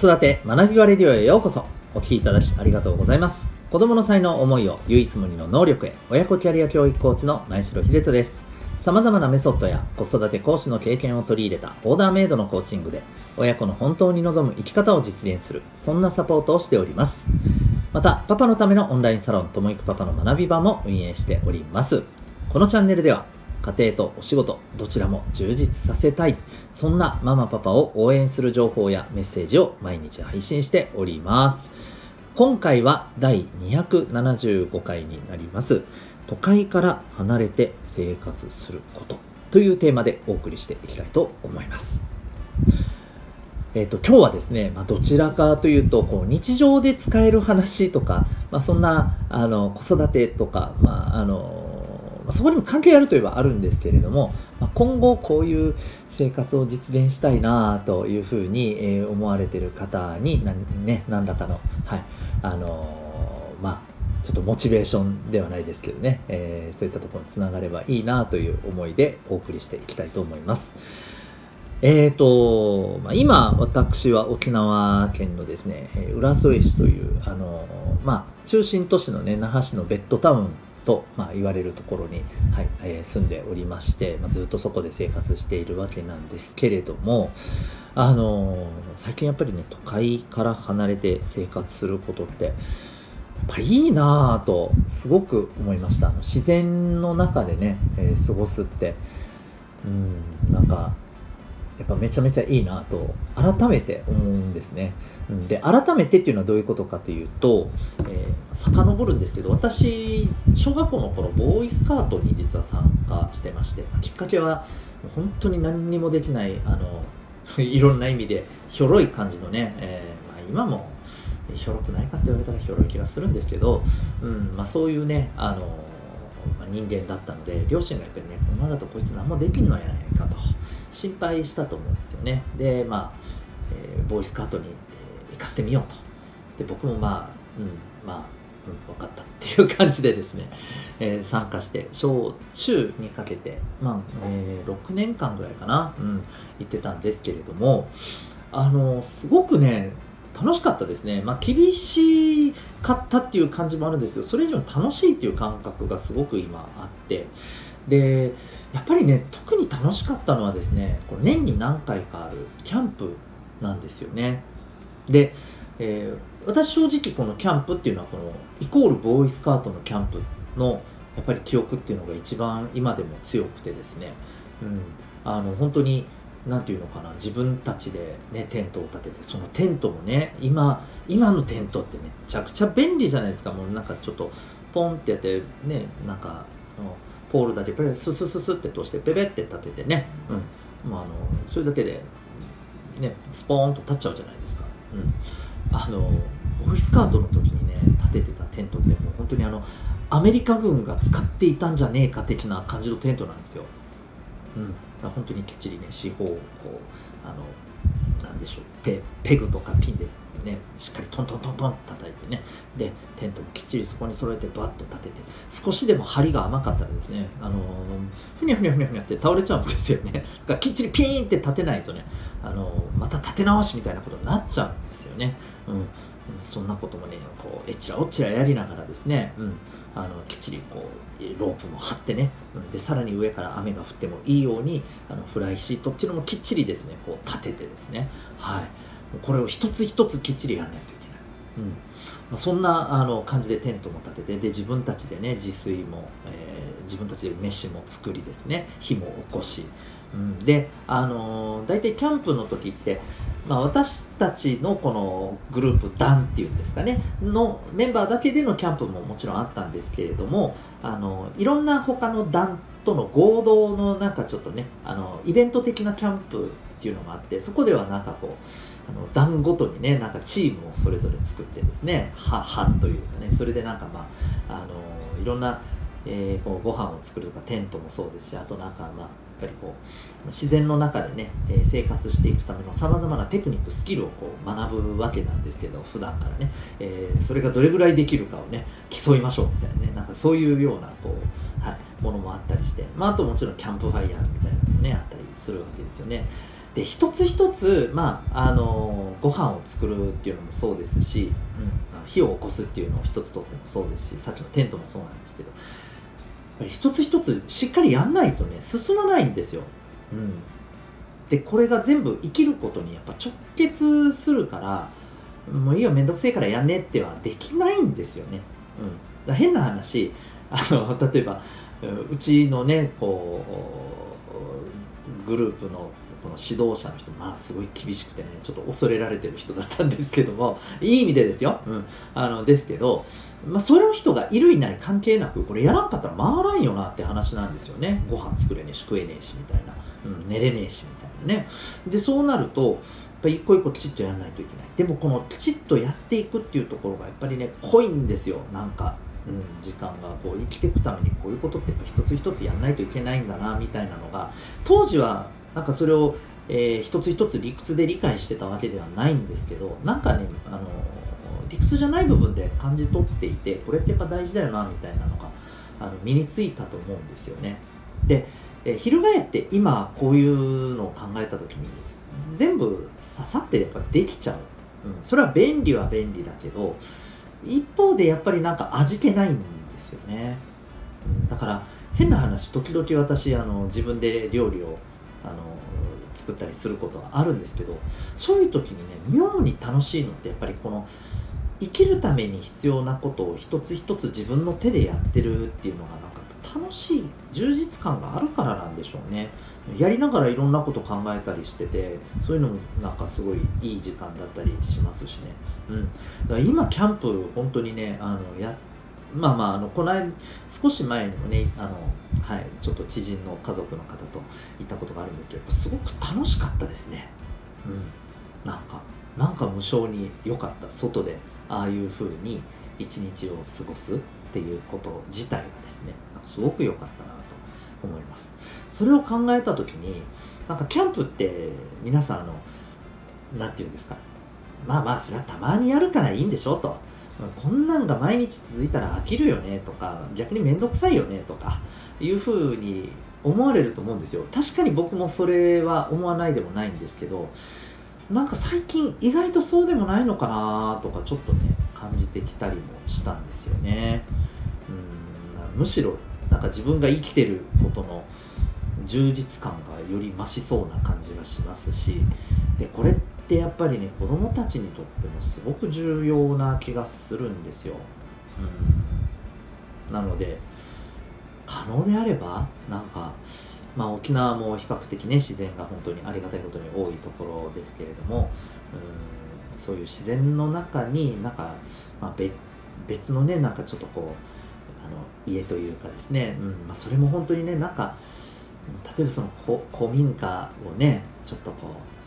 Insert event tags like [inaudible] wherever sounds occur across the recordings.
育て学びはレディオへようこそ。お聞きいただきありがとうございます。子供の才能思いを唯一無二の能力へ。親子キャリア教育コーチの前城秀人です。様々なメソッドや子育て講師の経験を取り入れたオーダーメイドのコーチングで親子の本当に望む生き方を実現するそんなサポートをしております。またパパのためのオンラインサロンともいくパパの学び場も運営しております。このチャンネルでは家庭とお仕事どちらも充実させたい。そんなママパパを応援する情報やメッセージを毎日配信しております。今回は第275回になります。都会から離れて生活することというテーマでお送りしていきたいと思います。えーと、今日はですね、まあ、どちらかというとこう日常で使える話とか、まあ、そんなあの子育てとか、まあ、あのそこにも関係あるといえばあるんですけれども、まあ今後こういう生活を実現したいなというふうに、え思われている方に何,、ね、何らかの、はいあのー、まあ、ちょっとモチベーションではないですけどね、えー、そういったところにつながればいいなという思いでお送りしていきたいと思います。えーとまあ、今、私は沖縄県のですね、浦添市という、あのまあ、中心都市の、ね、那覇市のベッドタウンと、まあ、言われるところに、はいえー、住んでおりまして、まあ、ずっとそこで生活しているわけなんですけれども、あのー、最近やっぱりね都会から離れて生活することってやっぱいいなぁとすごく思いました。自然の中でね、えー、過ごすって。うんなんかやっぱめちゃめちゃいいなと改めて思うんですね。で改めてっていうのはどういうことかというと、えー、遡るんですけど私小学校の頃ボーイスカートに実は参加してましてきっかけは本当に何にもできないあの [laughs] いろんな意味でひょろい感じのね、えー、まあ、今もひょろくないかって言われたらひょろい気がするんですけど、うんまあ、そういうねあの、人間だったので両親がやっぱりねこのままだとこいつ何もできんのやないかと心配したと思うんですよね。でまあ、えー、ボーイスカートに、えー、行かせてみようと。で僕もまあうんまあ、うん、分かったっていう感じでですね、えー、参加して小中にかけてまあ、えー、6年間ぐらいかな、うん、行ってたんですけれどもあのすごくね楽しかったですね、まあ、厳しかったっていう感じもあるんですけどそれ以上に楽しいっていう感覚がすごく今あって。でやっぱりね特に楽しかったのはですねこれ年に何回かあるキャンプなんですよね。で、えー、私正直このキャンプっていうのはこのイコールボーイスカートのキャンプのやっぱり記憶っていうのが一番今でも強くてですね、うん、あの本当になんていうのかな自分たちで、ね、テントを立ててそのテントもね今今のテントってめちゃくちゃ便利じゃないですか。もうなんかちょっとポンってやってねなんかポールだけペペススススって通してペペって立ててね、うん。まあ、あのそれだけで、ね、スポーンと立っちゃうじゃないですか、うん、あのボーイスカートの時にね立ててたテントってもう本当にあのアメリカ軍が使っていたんじゃねえか的な感じのテントなんですよ、うん。本当にきっちりね四方をこうあのなんでしょう。ペペグとかピンでねしっかりトントントントン叩いてね。でテントもきっちりそこに揃えてバッと立てて。少しでも針が甘かったらですねあのふにゃふにゃふにゃふにゃって倒れちゃうんですよね。だからきっちりピーンって立てないとねあのまた立て直しみたいなことになっちゃうんですよね、うん、そんなこともねこうえちらおちらやりながらですね、うん、あのきっちりこうロープも張ってね、でさらに上から雨が降ってもいいようにあのフライシートっていうのもきっちりですねこう立ててですね、はい、これを一つ一つきっちりやらないといけない。うん。まあ、そんなあの感じでテントも立ててで自分たちでね自炊も、えー、自分たちで飯も作りですね。火も起こし、うん、で、あのー、大体キャンプの時って、まあ、私たちのこのグループ団っていうんですかね。のメンバーだけでのキャンプももちろんあったんですけれども、あのー、いろんな他の団との合同のなんかちょっとねあのイベント的なキャンプっていうのがあってそこではなんかこうあの団ごとにねなんかチームをそれぞれ作ってですね班というかねそれでなんかまああのいろんな、えー、こうご飯を作るとかテントもそうですしあとなんかまあやっぱりこう自然の中でね、え生活していくためのさまざまなテクニックスキルをこう学ぶわけなんですけど普段からね、えー、それがどれぐらいできるかをね競いましょうみたいなね。なんかそういうようなこう、はい、ものもあったりして、まあ、あともちろんキャンプファイヤーみたいなのもねあったりするわけですよね。で一つ一つ、まあ、あのご飯を作るっていうのもそうですし、うん、火を起こすっていうのを一つとってもそうですしさっきのテントもそうなんですけどぱり一つ一つしっかりやんないとね進まないんですよ、うん、でこれが全部生きることにやっぱ直結するからもういいよめんどくせえからやんねってはできないんですよね、うん、変な話あの例えばうちのねこうグループのこの指導者の人まあすごい厳しくてねちょっと恐れられてる人だったんですけどもいい意味でですよ、うん、あのですけど、まあ、その人がいるいない関係なくこれやらんかったら回らんよなって話なんですよね。ご飯作れねえし食えねえしみたいな、うん、寝れねえしみたいなね。でそうなるとやっぱ一個一個きちっとやらないといけない。でもこのきちっとやっていくっていうところがやっぱりね濃いんですよ。なんかうん、時間がこう生きていくためにこういうことってやっぱ一つ一つやんないといけないんだなみたいなのが当時はなんかそれを、えー、一つ一つ理屈で理解してたわけではないんですけどなんかねあの理屈じゃない部分で感じ取っていてこれってやっぱ大事だよなみたいなのがあの身についたと思うんですよね。で、えー、翻って今こういうのを考えた時に全部刺さってやっぱできちゃう、うん、それは便利は便利だけど一方でやっぱりなんか味気ないんですよね、だから変な話時々私あの自分で料理をあの作ったりすることはあるんですけどそういう時にね妙に楽しいのってやっぱりこの生きるために必要なことを一つ一つ自分の手でやってるっていうのがなんか楽しい充実感があるからなんでしょうね。やりながらいろんなこと考えたりしててそういうのもなんかすごいいい時間だったりしますしね、うん、だから今キャンプ本当にねあのやまあまああのこの間少し前にもねあの、はい、ちょっと知人の家族の方と行ったことがあるんですけどすごく楽しかったですね、うん、なんかなんか無性に良かった外でああいう風に一日を過ごすっていうこと自体がですね。すごく良かったなと思います。それを考えた時になんかキャンプって皆さんあの何て言うんですか。まあまあそれはたまにやるからいいんでしょと。こんなんが毎日続いたら飽きるよねとか逆に面倒くさいよねとかいうふうに思われると思うんですよ。確かに僕もそれは思わないでもないんですけどなんか最近意外とそうでもないのかなとかちょっとね感じてきたりもしたんですよね。うんむしろなんか自分が生きてることの充実感がより増しそうな感じがしますしでこれってやっぱりね子供たちにとってもすごく重要な気がするんですよ、うん、なので可能であればなんかまあ、沖縄も比較的ね自然が本当にありがたいことに多いところですけれどもうんそういう自然の中になんか、まあ、別のねなんかちょっとこうあの家というかですね、うんまあ、それも本当にねなんか例えばその古民家をねちょっとこう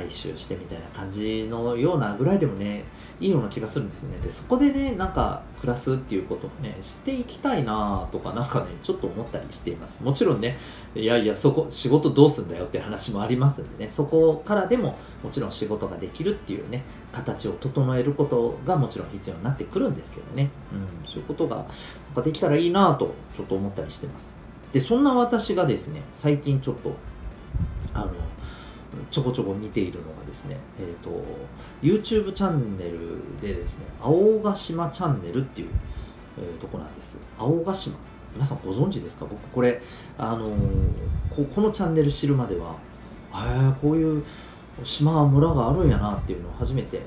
回収してみたいな感じのようなぐらいでもねいいような気がするんですね。でそこでねなんか暮らすっていうことをねしていきたいなとかなんかねちょっと思ったりしています。もちろんねいやいやそこ仕事どうすんだよって話もありますんでねそこからでももちろん仕事ができるっていうね形を整えることがもちろん必要になってくるんですけどね、うん、そういうことができたらいいなとちょっと思ったりしてます。でそんな私がですね最近ちょっとあのちょこちょこ見ているのがですね、えーと、YouTube チャンネルでですね青ヶ島チャンネルっていう、えー、とこなんです。青ヶ島。皆さんご存知ですか？僕これ、あのー、ここのチャンネル知るまではへえこういう島村があるんやなっていうのを初めて、え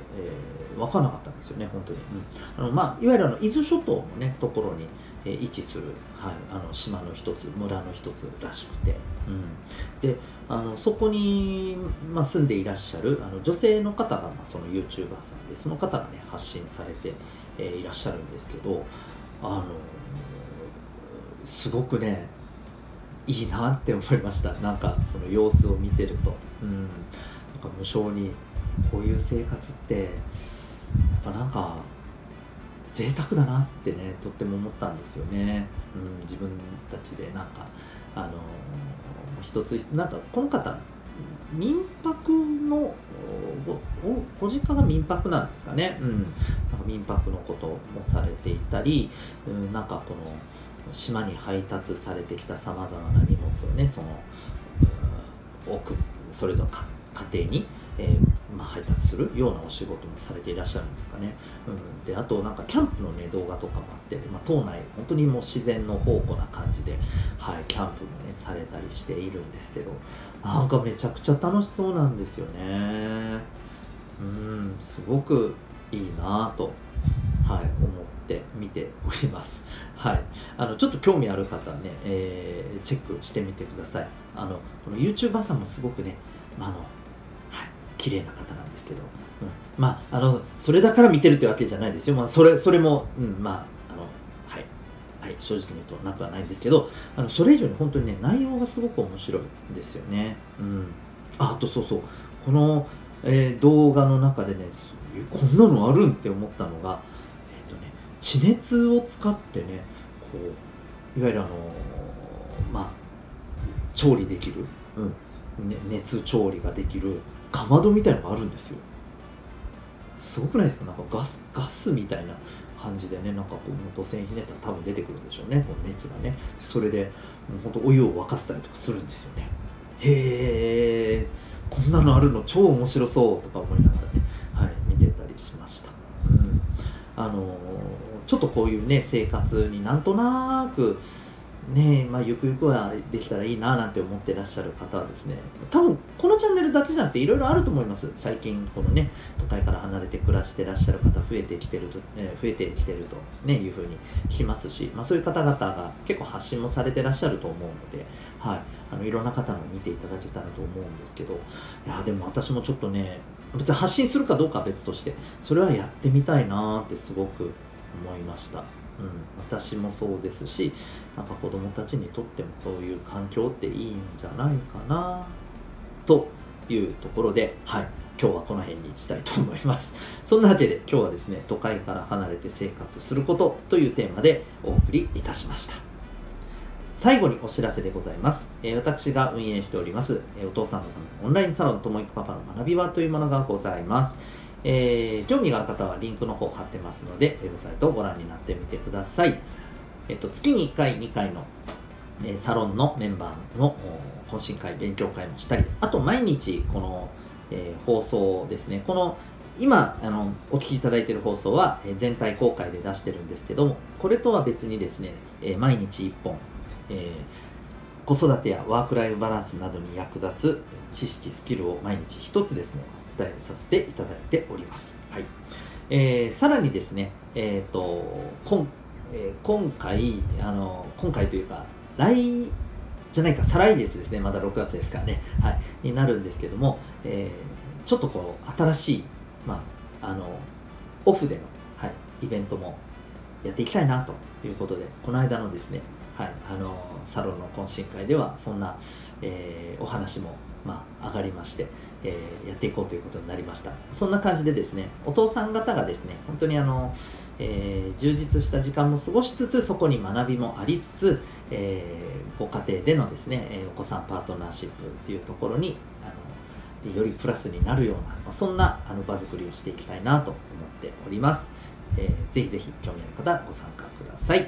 ー、分からなかったんですよね本当に、うん、あのまあ、いわゆるあの伊豆諸島のねところにえ位置する、はい、あの島の一つ村の一つらしくて、うん、であのそこに、まあ、住んでいらっしゃるあの女性の方が、まあ、その YouTuber さんでその方がね発信されて、えー、いらっしゃるんですけどあのすごくねいいなって思いました。なんかその様子を見てると、うん、なんか無性にこういう生活ってやっぱなんか贅沢だなってねとっても思ったんですよね、うん、自分たちでなんかあの一つなんかこの方民泊のご実家が民泊なんですかね、うん、なんか民泊のこともされていたり、うん、なんかこの島に配達されてきたさまざまな荷物をねその、うん、送それぞれ家庭に、えー、まあ、配達するようなお仕事もされていらっしゃるんですかね、うん、であとなんかキャンプの、ね、動画とかもあって、まあ、島内本当にもう自然の宝庫な感じで、はい、キャンプもねされたりしているんですけどなんかめちゃくちゃ楽しそうなんですよねうんすごくいいなと、はい、思って見ております。はい、あのちょっと興味ある方はね、えー、チェックしてみてください。あのこの YouTuber さんもすごくね、まあ、あの綺麗な方なんですけど、うん、まああのそれだから見てるってわけじゃないですよ、まあ、それそれも、うん、まああのはい、はい、正直に言うとなくはないんですけど。あのそれ以上に本当にね内容がすごく面白いんですよね、うん、ああとそうそう。この、えー、動画の中でねこんなのあるんって思ったのが、えっ、とね、地熱を使ってねこういわゆるあのまあ調理できる、うん。ね、熱調理ができる。かまどみたいのがあるんですよ。すごくないですか？なんかガスガスみたいな感じでねなんかこう土線ひねったら多分出てくるんでしょうね。この熱がね。それでもうほんとお湯を沸かせたりとかするんですよね。へえこんなのあるの超面白そうとか思いながらね。はい見てたりしました。うん。あのー、ちょっとこういうね生活になんとなくねまあ、ゆくゆくはできたらいいななんて思ってらっしゃる方はですね多分このチャンネルだけじゃなくていろいろあると思います最近このね都会から離れて暮らしてらっしゃる方増えてきてると、えー、増えてきてるとねいうふうに聞きますし、まあ、そういう方々が結構発信もされてらっしゃると思うので、はい、あのいろんな方も見ていただけたらと思うんですけどいやでも私もちょっとね別に発信するかどうかは別としてそれはやってみたいなってすごく思いました。うん、私もそうですしなんか子供たちにとってもそういう環境っていいんじゃないかなというところで、はい、今日はこの辺にしたいと思います。[laughs] そんなわけで今日はですね、都会から離れて生活することというテーマでお送りいたしました。最後にお知らせでございます。えー、私が運営しております、えー、お父さんのオンラインサロンともいくパパの学び場というものがございます。えー、興味がある方はリンクの方貼ってますので、ウェブサイトをご覧になってみてください。えっと、月に1回、2回の、えー、サロンのメンバーの懇親会、勉強会もしたり、あと毎日この、えー、放送ですね、この今あのお聞きいただいている放送は全体公開で出してるんですけどもこれとは別にですね、え毎日1本、えー、子育てやワークライフバランスなどに役立つ知識スキルを毎日1つですね伝えさせていただいております。はいえー、さらにですね、えーと今えー、今回あの、今回というか、来じゃないか、再来月ですね、まだ6月ですからね、はい、になるんですけども、えー、ちょっとこう、新しい、まあ、あの、オフでの、はい、イベントもやっていきたいなということで、この間のですね、はい、あのサロンの懇親会ではそんな、えー、お話も、まあ、上がりまして、えー、やっていこうということになりました。そんな感じでですねお父さん方がですね本当にあの、えー、充実した時間も過ごしつつそこに学びもありつつ、えご家庭でのですねお子さんパートナーシップっていうところにあのよりプラスになるような、まあ、そんなあの場作りをしていきたいなと思っております、えー、ぜひぜひ興味ある方ご参加ください。